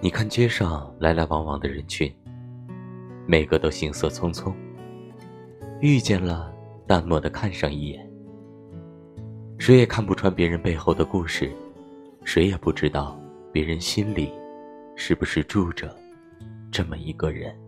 你看街上来来往往的人群每个都行色匆匆遇见了淡漠的看上一眼。谁也看不穿别人背后的故事谁也不知道别人心里是不是住着这么一个人。